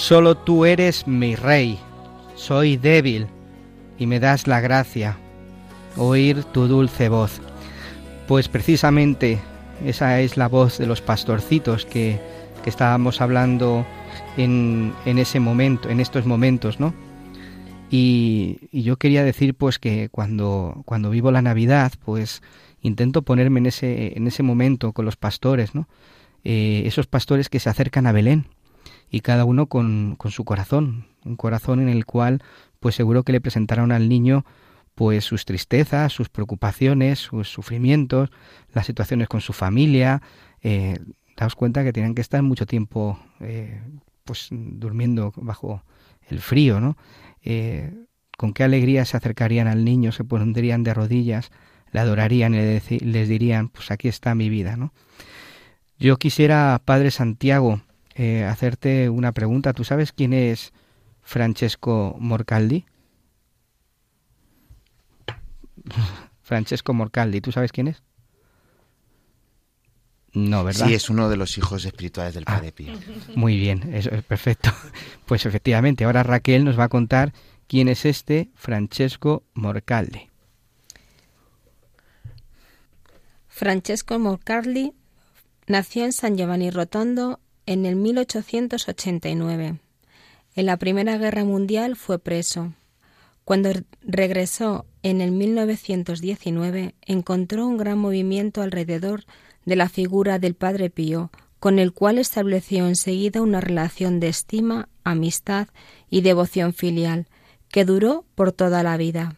Solo tú eres mi rey, soy débil y me das la gracia, oír tu dulce voz. Pues precisamente esa es la voz de los pastorcitos que, que estábamos hablando en, en, ese momento, en estos momentos, ¿no? Y, yo quería decir pues que cuando, cuando vivo la Navidad, pues intento ponerme en ese, en ese momento con los pastores, ¿no? Eh, esos pastores que se acercan a Belén y cada uno con, con su corazón, un corazón en el cual pues seguro que le presentaron al niño pues sus tristezas, sus preocupaciones, sus sufrimientos, las situaciones con su familia. Eh, daos cuenta que tienen que estar mucho tiempo eh, pues durmiendo bajo el frío, ¿no? Eh, con qué alegría se acercarían al niño, se pondrían de rodillas, le adorarían y les dirían, pues aquí está mi vida, ¿no? Yo quisiera, Padre Santiago, eh, hacerte una pregunta. ¿Tú sabes quién es Francesco Morcaldi? (laughs) Francesco Morcaldi, ¿tú sabes quién es? No, ¿verdad? Sí, es uno de los hijos espirituales del Padre Pío. Muy bien, eso es perfecto. (laughs) Pues efectivamente, ahora Raquel nos va a contar quién es este Francesco Morcaldi. Francesco Morcaldi nació en San Giovanni Rotondo en el 1889. En la Primera Guerra Mundial fue preso. Cuando regresó en el 1919 encontró un gran movimiento alrededor de la figura del Padre Pío, con el cual estableció enseguida una relación de estima, amistad y devoción filial, que duró por toda la vida.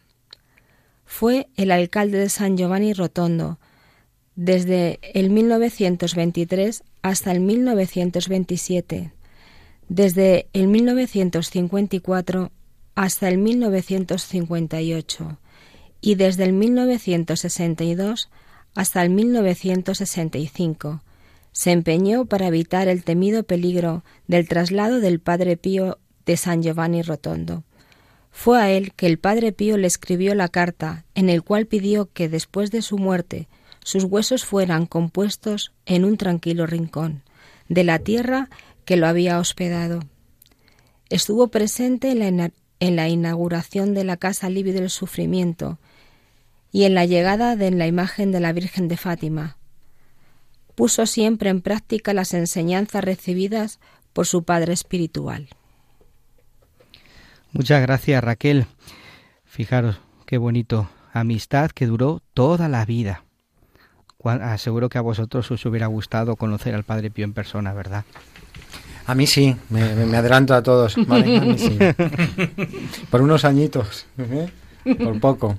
Fue el alcalde de San Giovanni Rotondo, desde el 1923 hasta el 1927, desde el 1954 hasta el 1958 y desde el 1962 hasta el 1965. Se empeñó para evitar el temido peligro del traslado del Padre Pío de San Giovanni Rotondo. Fue a él que el Padre Pío le escribió la carta en el cual pidió que después de su muerte sus huesos fueran compuestos en un tranquilo rincón de la tierra que lo había hospedado. Estuvo presente en la, inauguración de la Casa Libre del Sufrimiento y en la llegada de la imagen de la Virgen de Fátima. Puso siempre en práctica las enseñanzas recibidas por su padre espiritual. Muchas gracias Raquel. Fijaros qué bonito. Amistad que duró toda la vida. Aseguro que a vosotros os hubiera gustado conocer al Padre Pío en persona, ¿verdad? A mí sí, me, adelanto a todos. (laughs) Por unos añitos, ¿eh? por poco.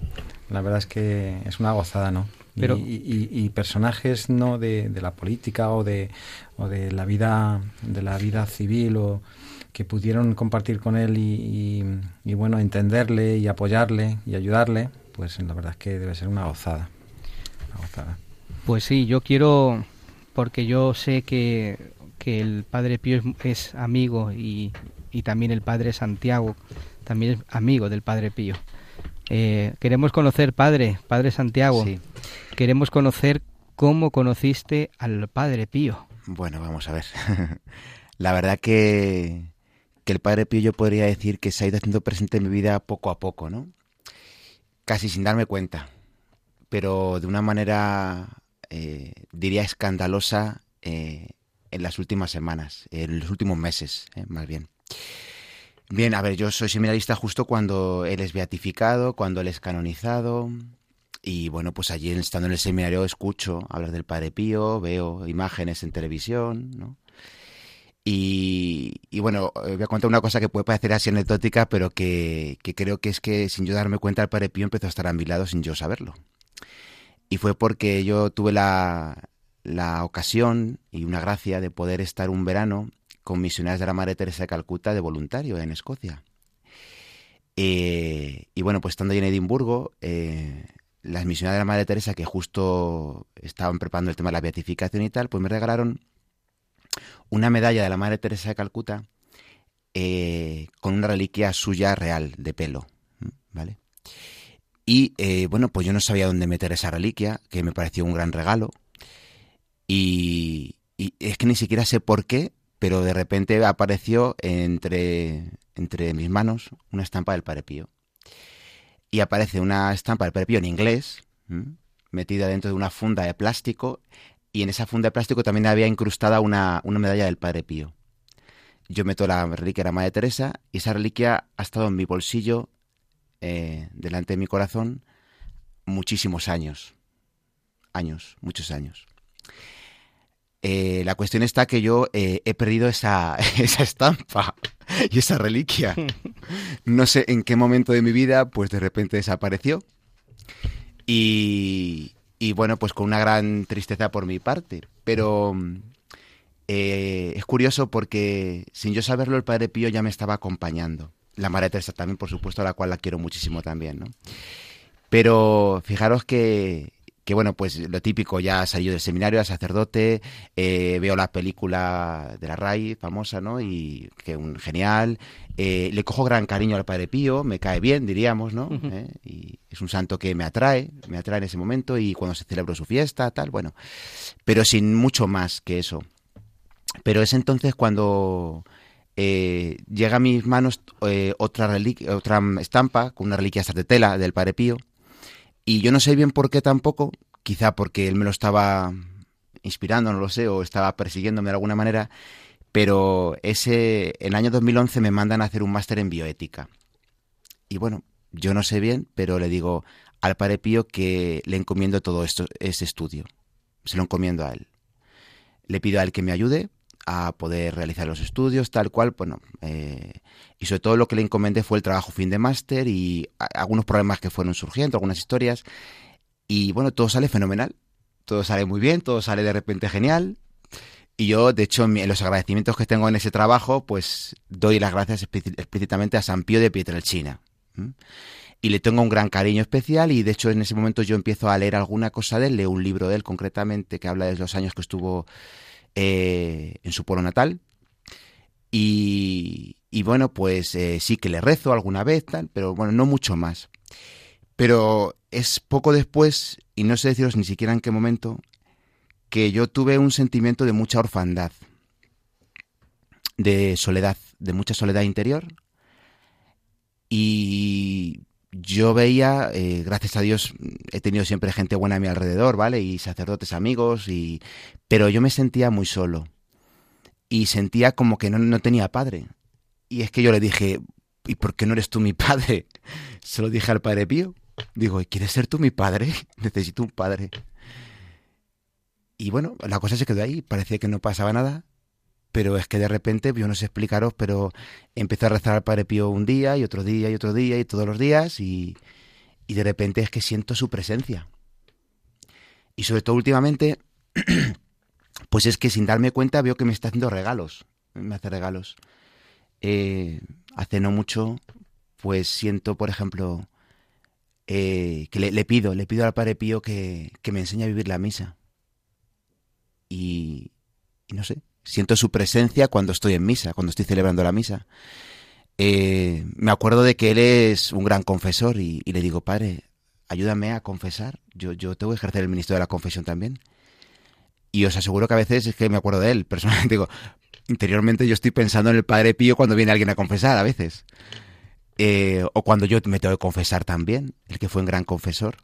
La verdad es que es una gozada, ¿no? Pero, y, personajes no de, la política o de, o de la vida de la vida civil o que pudieron compartir con él y, y, bueno entenderle y apoyarle y ayudarle pues la verdad es que debe ser una gozada, una gozada. Pues sí, yo quiero, porque yo sé que, que el Padre Pío es, amigo y, y, también el Padre Santiago también es amigo del Padre Pío. Eh, queremos conocer, Padre, Padre Santiago, queremos conocer cómo conociste al Padre Pío. Bueno, vamos a ver. (laughs) La verdad que, que el Padre Pío yo podría decir que se ha ido haciendo presente en mi vida poco a poco, ¿no? Casi sin darme cuenta, pero de una manera eh, diría escandalosa eh, en las últimas semanas, en los últimos meses, eh, más bien. Bien, a ver, yo soy seminarista justo cuando él es beatificado, cuando él es canonizado. Y bueno, pues allí estando en el seminario escucho hablar del Padre Pío, veo imágenes en televisión, ¿no? Y, bueno, voy a contar una cosa que puede parecer así anecdótica, pero que, que, creo que es que sin yo darme cuenta el Padre Pío empezó a estar a mi lado sin yo saberlo. Y fue porque yo tuve la, la ocasión y una gracia de poder estar un verano con misioneras de la Madre Teresa de Calcuta de voluntario en Escocia. Eh, y bueno, pues estando allí en Edimburgo, eh, las misioneras de la Madre Teresa que justo estaban preparando el tema de la beatificación y tal, pues me regalaron una medalla de la Madre Teresa de Calcuta eh, con una reliquia suya real de pelo, ¿vale? Y eh, bueno, pues yo no sabía dónde meter esa reliquia, que me pareció un gran regalo. Y, es que ni siquiera sé por qué pero de repente apareció entre, entre mis manos una estampa del Padre Pío. Y aparece una estampa del Padre Pío en inglés, metida dentro de una funda de plástico, y en esa funda de plástico también había incrustada una, una medalla del Padre Pío. Yo meto la reliquia de la Madre Teresa y esa reliquia ha estado en mi bolsillo, eh, delante de mi corazón, muchísimos años. Años, muchos años. Eh, la cuestión está que yo eh, he perdido esa, (laughs) esa estampa y esa reliquia. (laughs) No sé en qué momento de mi vida, pues de repente desapareció. Y, y bueno, pues con una gran tristeza por mi parte. Pero eh, es curioso porque sin yo saberlo, el Padre Pío ya me estaba acompañando. La Madre Teresa también, por supuesto, a la cual la quiero muchísimo también, ¿no? Pero fijaros que, que bueno, pues lo típico, ya salió del seminario, a sacerdote, eh, veo la película de la RAI, famosa, ¿no? Y que un genial, eh, le cojo gran cariño al Padre Pío, me cae bien, diríamos, ¿no? ¿Eh? Y es un santo que me atrae, me atrae en ese momento y cuando se celebró su fiesta, tal, bueno, pero sin mucho más que eso. Pero es entonces cuando llega a mis manos otra, reliquia, otra estampa con una reliquia de tela del Padre Pío, y yo no sé bien por qué tampoco, quizá porque él me lo estaba inspirando, no lo sé, o estaba persiguiéndome de alguna manera, pero ese, el año 2011 me mandan a hacer un máster en bioética. Y bueno, yo no sé bien, pero le digo al Padre Pío que le encomiendo todo esto, ese estudio. Se lo encomiendo a él. Le pido a él que me ayude a poder realizar los estudios, tal cual, bueno, eh, y sobre todo lo que le encomendé fue el trabajo fin de máster y algunos problemas que fueron surgiendo, algunas historias, y bueno, todo sale fenomenal, todo sale muy bien, todo sale de repente genial, y yo, de hecho, en los agradecimientos que tengo en ese trabajo, pues doy las gracias explícitamente a San Pío de Pietrelcina. Y le tengo un gran cariño especial y de hecho en ese momento yo empiezo a leer alguna cosa de él, leo un libro de él concretamente que habla de los años que estuvo eh, en su pueblo natal. Y, bueno, pues eh, sí que le rezo alguna vez, tal, pero bueno, no mucho más. Pero es poco después, y no sé deciros ni siquiera en qué momento, que yo tuve un sentimiento de mucha orfandad, de soledad, de mucha soledad interior. Y yo veía, eh, gracias a Dios, he tenido siempre gente buena a mi alrededor, ¿vale? Y sacerdotes amigos, y... pero yo me sentía muy solo. Y sentía como que no, no tenía padre. Y es que yo le dije, ¿y por qué no eres tú mi padre? (laughs) Se lo dije al padre Pío. Digo, ¿quieres ser tú mi padre? (laughs) Necesito un padre. Y bueno, la cosa se quedó ahí. Parecía que no pasaba nada pero es que de repente, yo no sé explicaros, pero empecé a rezar al Padre Pío un día y otro día y otro día y todos los días y, y de repente es que siento su presencia. Y sobre todo últimamente, (clears throat) pues es que sin darme cuenta veo que me está haciendo regalos, me hace regalos. Eh, hace no mucho, pues siento, por ejemplo, eh, que le, pido, le pido al Padre Pío que, que me enseñe a vivir la misa. y no sé, Siento su presencia cuando estoy en misa, cuando estoy celebrando la misa. Eh, me acuerdo de que él es un gran confesor y, le digo, padre, ayúdame a confesar. Yo, yo tengo que ejercer el ministerio de la confesión también. Y os aseguro que a veces es que me acuerdo de él. (laughs) Personalmente interiormente yo estoy pensando en el Padre Pío cuando viene alguien a confesar a veces. Eh, o cuando yo me tengo que confesar también, el que fue un gran confesor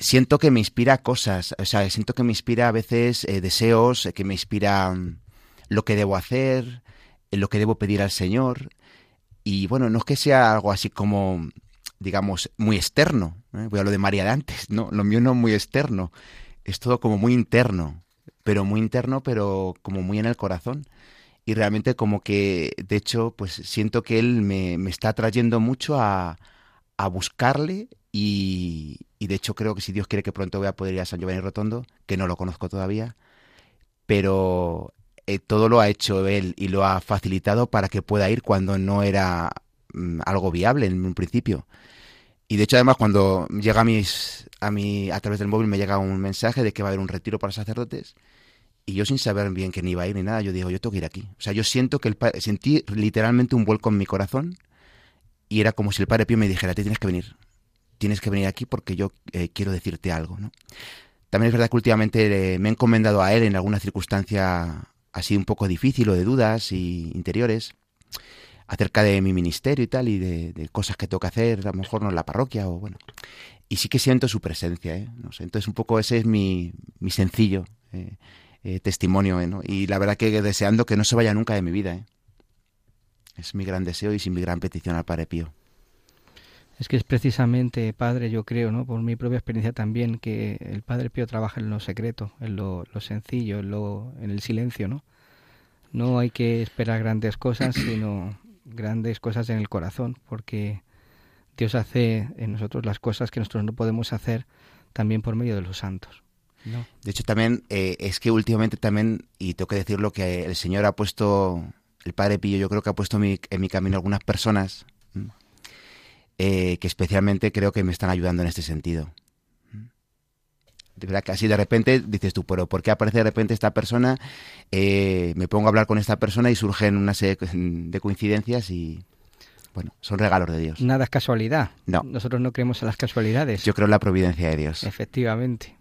siento que me inspira cosas, o sea, siento que me inspira a veces eh, deseos, eh, que me inspira mm, lo que debo hacer, eh, lo que debo pedir al Señor. Y bueno, no es que sea algo así como, digamos, muy externo. Voy a lo de María de antes, (laughs) no, lo mío no es muy externo. Es todo como muy interno, pero muy interno, pero como muy en el corazón. Y realmente como que, de hecho, pues siento que Él me, me está trayendo mucho a, a buscarle y, de hecho creo que si Dios quiere que pronto voy a poder ir a San Giovanni Rotondo, que no lo conozco todavía, pero eh, todo lo ha hecho él y lo ha facilitado para que pueda ir cuando no era mm, algo viable en un principio. Y de hecho además cuando llega a mis a mi a través del móvil me llega un mensaje de que va a haber un retiro para sacerdotes y yo sin saber bien que ni iba a ir ni nada, yo digo, yo tengo que ir aquí. O sea, yo siento que el sentí literalmente un vuelco en mi corazón y era como si el Padre Pío me dijera, te tienes que venir tienes que venir aquí porque yo eh, quiero decirte algo. ¿no? También es verdad que últimamente me he encomendado a él en alguna circunstancia así un poco difícil o de dudas y interiores acerca de mi ministerio y tal, y de, cosas que tengo que hacer, a lo mejor no en la parroquia o bueno. Y sí que siento su presencia, ¿eh? No entonces un poco ese es mi, mi sencillo eh, eh, testimonio, ¿eh? ¿no? Y la verdad que deseando que no se vaya nunca de mi vida, ¿eh? Es mi gran deseo y mi gran petición al Padre Pío. Es que es precisamente, Padre, yo creo, ¿no? por mi propia experiencia también, que el Padre Pío trabaja en lo secreto, en lo, sencillo, en, lo, en el silencio, ¿no? No hay que esperar grandes cosas, sino grandes cosas en el corazón, porque Dios hace en nosotros las cosas que nosotros no podemos hacer también por medio de los santos. ¿no? De hecho, también eh, es que últimamente también, y tengo que decirlo, que el Señor ha puesto, el Padre Pío, yo creo que ha puesto en mi camino algunas personas eh, que especialmente creo que me están ayudando en este sentido. De verdad que así de repente dices tú, pero ¿por qué aparece de repente esta persona? Eh, me pongo a hablar con esta persona y surgen una serie de coincidencias y, bueno, son regalos de Dios. Nada es casualidad. No. Nosotros no creemos en las casualidades. Yo creo en la providencia de Dios. Efectivamente.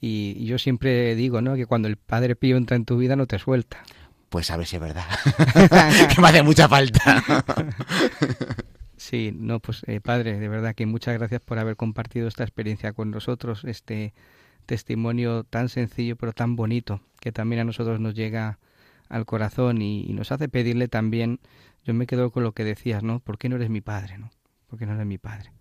Y yo siempre digo, ¿no? Que cuando el Padre Pío entra en tu vida no te suelta. Pues a ver si es verdad. (laughs) (laughs) que me hace mucha falta. (laughs) Sí, no, pues eh, padre, de verdad que muchas gracias por haber compartido esta experiencia con nosotros, este testimonio tan sencillo pero tan bonito que también a nosotros nos llega al corazón y, nos hace pedirle también, yo me quedo con lo que decías, ¿no? ¿Por qué no eres mi padre, no? ¿Por qué no eres mi padre?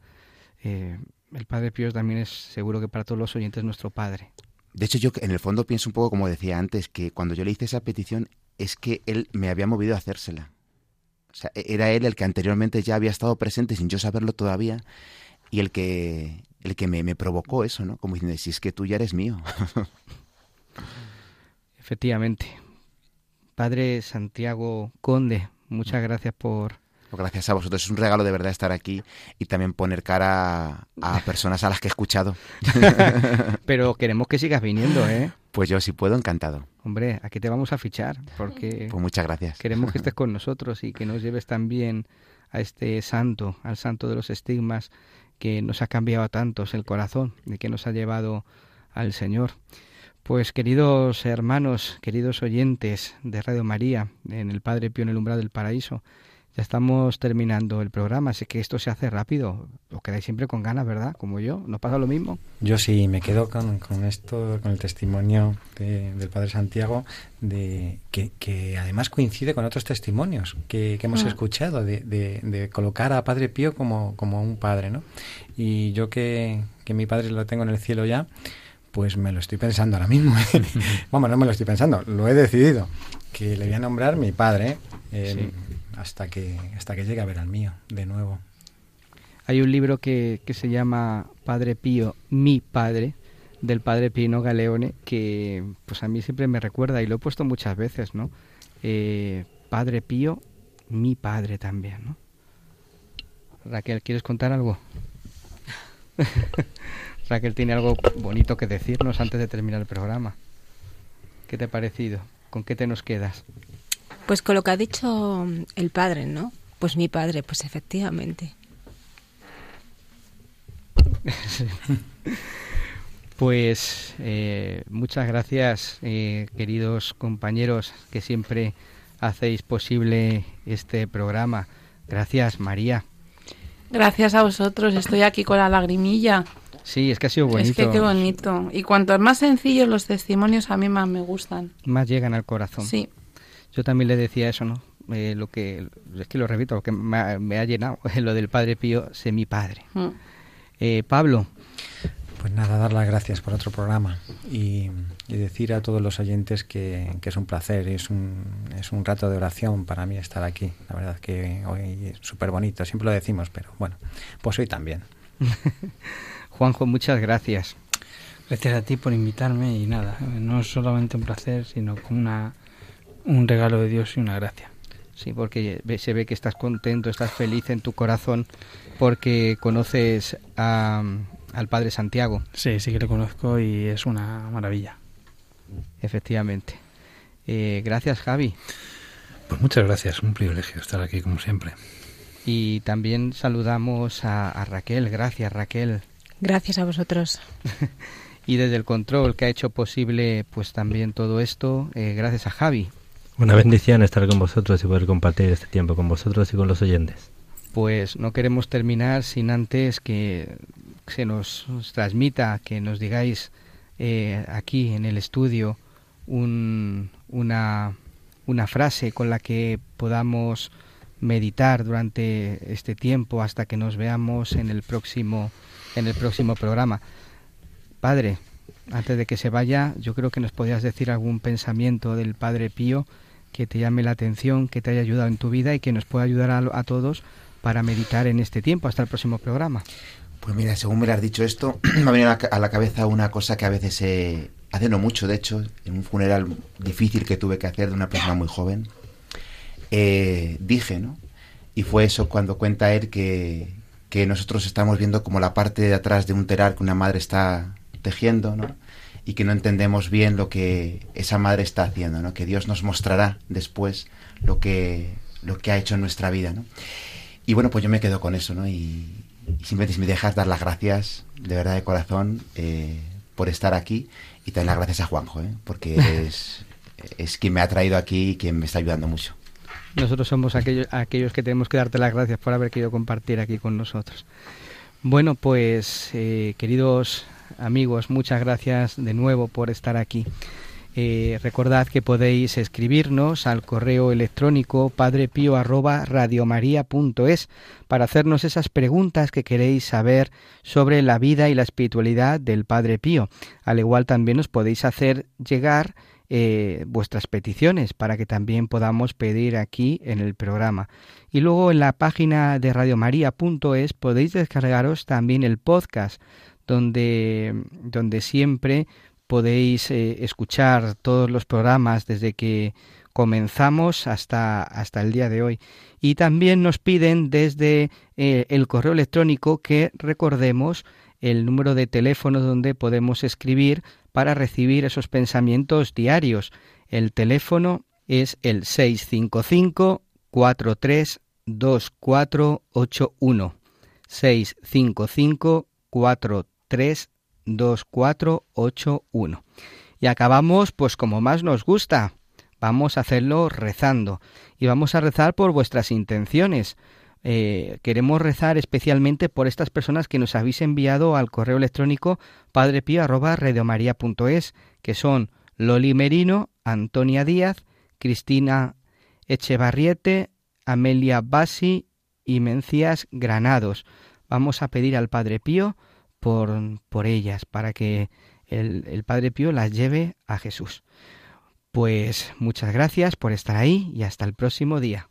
Eh, el Padre Pío también es seguro que para todos los oyentes nuestro Padre. De hecho, yo en el fondo pienso un poco como decía antes, que cuando yo le hice esa petición es que él me había movido a hacérsela. O sea, e-, era él el que anteriormente ya había estado presente sin yo saberlo todavía y el que, el que me, me provocó eso, ¿no? Como diciendo, si es que tú ya eres mío. Efectivamente. Padre Santiago Conde, muchas gracias por, gracias a vosotros. Es un regalo de verdad estar aquí y también poner cara a, (laughs) personas a las que he escuchado. (laughs) Pero queremos que sigas viniendo, ¿eh? Pues yo, si puedo, encantado. Hombre, aquí te vamos a fichar porque... Pues muchas gracias. Queremos que (laughs) estés con nosotros y que nos lleves también a este santo, al santo de los estigmas, que nos ha cambiado a tantos el corazón y que nos ha llevado al Señor. Pues queridos hermanos, queridos oyentes de Radio María, en el Padre Pío en el umbral del paraíso, ya estamos terminando el programa, así que esto se hace rápido. Os quedáis siempre con ganas, ¿verdad? Como yo. ¿No pasa lo mismo? Yo sí, me quedo con, esto, con el testimonio del Padre Santiago, de que, además coincide con otros testimonios que, hemos ah. escuchado, de, colocar a Padre Pío como, como un padre, ¿no? Y yo que, que mi padre lo tengo en el cielo ya, pues me lo estoy pensando ahora mismo. (laughs) Vamos, no me lo estoy pensando, lo he decidido. Que le voy a nombrar mi padre. Eh, hasta que, hasta que llegue a ver al mío de nuevo. Hay un libro que, que se llama Padre Pío, mi padre, del padre Pino Galeone, que pues a mí siempre me recuerda y lo he puesto muchas veces, ¿no? Eh, padre Pío, mi padre también, ¿no? Raquel, ¿quieres contar algo? (laughs) Raquel tiene algo bonito que decirnos antes de terminar el programa. ¿Qué te ha parecido? ¿Con qué te nos quedas? Pues con lo que ha dicho el padre, ¿no? Pues mi padre, pues efectivamente. (laughs) Pues eh, muchas gracias, eh, queridos compañeros, que siempre hacéis posible este programa. Gracias, María. Gracias a vosotros, estoy aquí con la lagrimilla. Sí, es que ha sido bonito. Es que qué bonito. Y cuanto más sencillos los testimonios, a mí más me gustan. Más llegan al corazón. Sí. Yo también le decía eso, ¿no? Eh, lo que es que lo repito, lo que me ha, llenado (laughs) lo del Padre Pío, sé mi padre. Mm. Eh, Pablo. Pues nada, dar las gracias por otro programa y, decir a todos los oyentes que, es un placer es un, es un rato de oración para mí estar aquí. La verdad que hoy es súper bonito, siempre lo decimos, pero bueno, pues hoy también. (laughs) Juanjo, muchas gracias. Gracias a ti por invitarme y nada, no es solamente un placer, sino como una un regalo de Dios y una gracia. Sí, porque se ve que estás contento, estás feliz en tu corazón porque conoces al Padre Santiago. Sí, sí que lo conozco y es una maravilla. Efectivamente. Eh, gracias, Javi. Pues muchas gracias, un privilegio estar aquí como siempre. Y también saludamos a, a Raquel. Gracias, Raquel. Gracias a vosotros. (laughs) y desde el control que ha hecho posible pues también todo esto, eh, gracias a Javi. Una bendición estar con vosotros y poder compartir este tiempo con vosotros y con los oyentes. Pues no queremos terminar sin antes que se nos, transmita, que nos digáis eh, aquí en el estudio un, una, una frase con la que podamos meditar durante este tiempo hasta que nos veamos en el próximo en el próximo programa. Padre, antes de que se vaya, yo creo que nos podías decir algún pensamiento del Padre Pío que te llame la atención, que te haya ayudado en tu vida y que nos pueda ayudar a, todos para meditar en este tiempo. Hasta el próximo programa. Pues mira, según me lo has dicho esto, (clears throat) me ha venido a la cabeza una cosa que a veces se hace no mucho, de hecho, en un funeral difícil que tuve que hacer de una persona muy joven, eh, dije, ¿no? Y fue eso cuando cuenta él que, que nosotros estamos viendo como la parte de atrás de un telar que una madre está tejiendo, ¿no? Y que no entendemos bien lo que esa madre está haciendo, ¿no? Que Dios nos mostrará después lo que, lo que ha hecho en nuestra vida, ¿no? Y bueno, pues yo me quedo con eso, ¿no? Y, simplemente si me dejas dar las gracias, de verdad de corazón, eh, por estar aquí y también las gracias a Juanjo, ¿eh? porque (laughs) es, es quien me ha traído aquí y quien me está ayudando mucho. Nosotros somos aquellos, aquellos que tenemos que darte las gracias por haber querido compartir aquí con nosotros. Bueno, pues eh, queridos amigos, muchas gracias de nuevo por estar aquí. Eh, recordad que podéis escribirnos al correo electrónico padrepío@radiomaria.es para hacernos esas preguntas que queréis saber sobre la vida y la espiritualidad del Padre Pío. Al igual también os podéis hacer llegar eh, vuestras peticiones para que también podamos pedir aquí en el programa. Y luego en la página de radiomaria.es podéis descargaros también el podcast donde, donde siempre podéis eh, escuchar todos los programas desde que comenzamos hasta, hasta el día de hoy. Y también nos piden desde eh, el correo electrónico que recordemos el número de teléfono donde podemos escribir para recibir esos pensamientos diarios. El teléfono es el 655 432481 655 43 2481. Y acabamos pues como más nos gusta. Vamos a hacerlo rezando. Y vamos a rezar por vuestras intenciones. Eh, queremos rezar especialmente por estas personas que nos habéis enviado al correo electrónico padrepío.radiomaría.es, que son Loli Merino, Antonia Díaz, Cristina Echevarriete, Amelia Basi y Mencías Granados. Vamos a pedir al Padre Pío por, por ellas, para que el, el Padre Pío las lleve a Jesús. Pues muchas gracias por estar ahí y hasta el próximo día.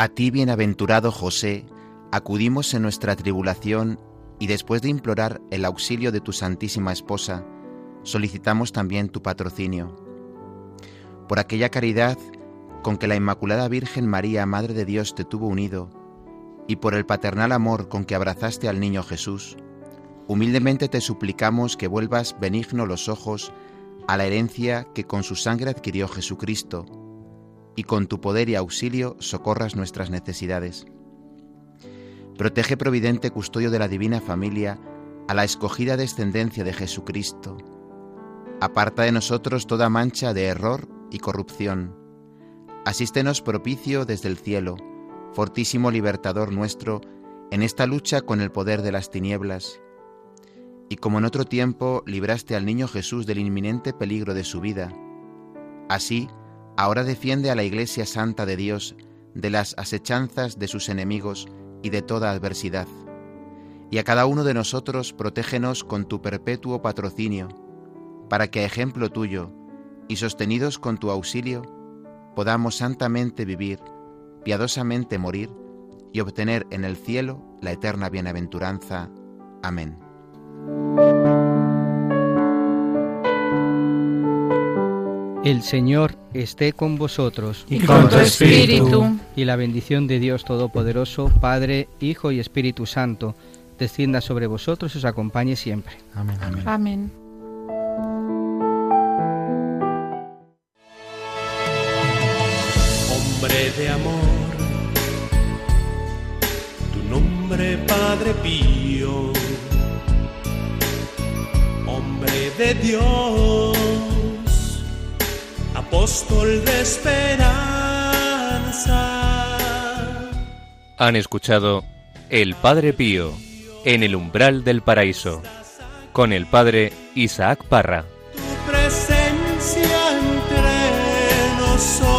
A ti, bienaventurado José, acudimos en nuestra tribulación y después de implorar el auxilio de tu Santísima Esposa, solicitamos también tu patrocinio. Por aquella caridad con que la Inmaculada Virgen María, Madre de Dios, te tuvo unido, y por el paternal amor con que abrazaste al niño Jesús, humildemente te suplicamos que vuelvas benigno los ojos a la herencia que con su sangre adquirió Jesucristo, y con tu poder y auxilio socorras nuestras necesidades. Protege providente custodio de la divina familia a la escogida descendencia de Jesucristo. Aparta de nosotros toda mancha de error y corrupción. Asístenos propicio desde el cielo, fortísimo libertador nuestro, en esta lucha con el poder de las tinieblas. Y como en otro tiempo libraste al niño Jesús del inminente peligro de su vida, así ahora defiende a la Iglesia Santa de Dios de las asechanzas de sus enemigos y de toda adversidad. Y a cada uno de nosotros protégenos con tu perpetuo patrocinio, para que a ejemplo tuyo y sostenidos con tu auxilio, podamos santamente vivir, piadosamente morir y obtener en el cielo la eterna bienaventuranza. Amén. El Señor esté con vosotros. Y con tu espíritu. Y la bendición de Dios Todopoderoso, Padre, Hijo y Espíritu Santo, descienda sobre vosotros y os acompañe siempre. Amén. Amén. Amén. Hombre de amor, tu nombre Padre Pío, hombre de Dios, apóstol de esperanza. Han escuchado El Padre Pío en el umbral del paraíso con el Padre Isaac Parra. Tu presencia entre nosotros,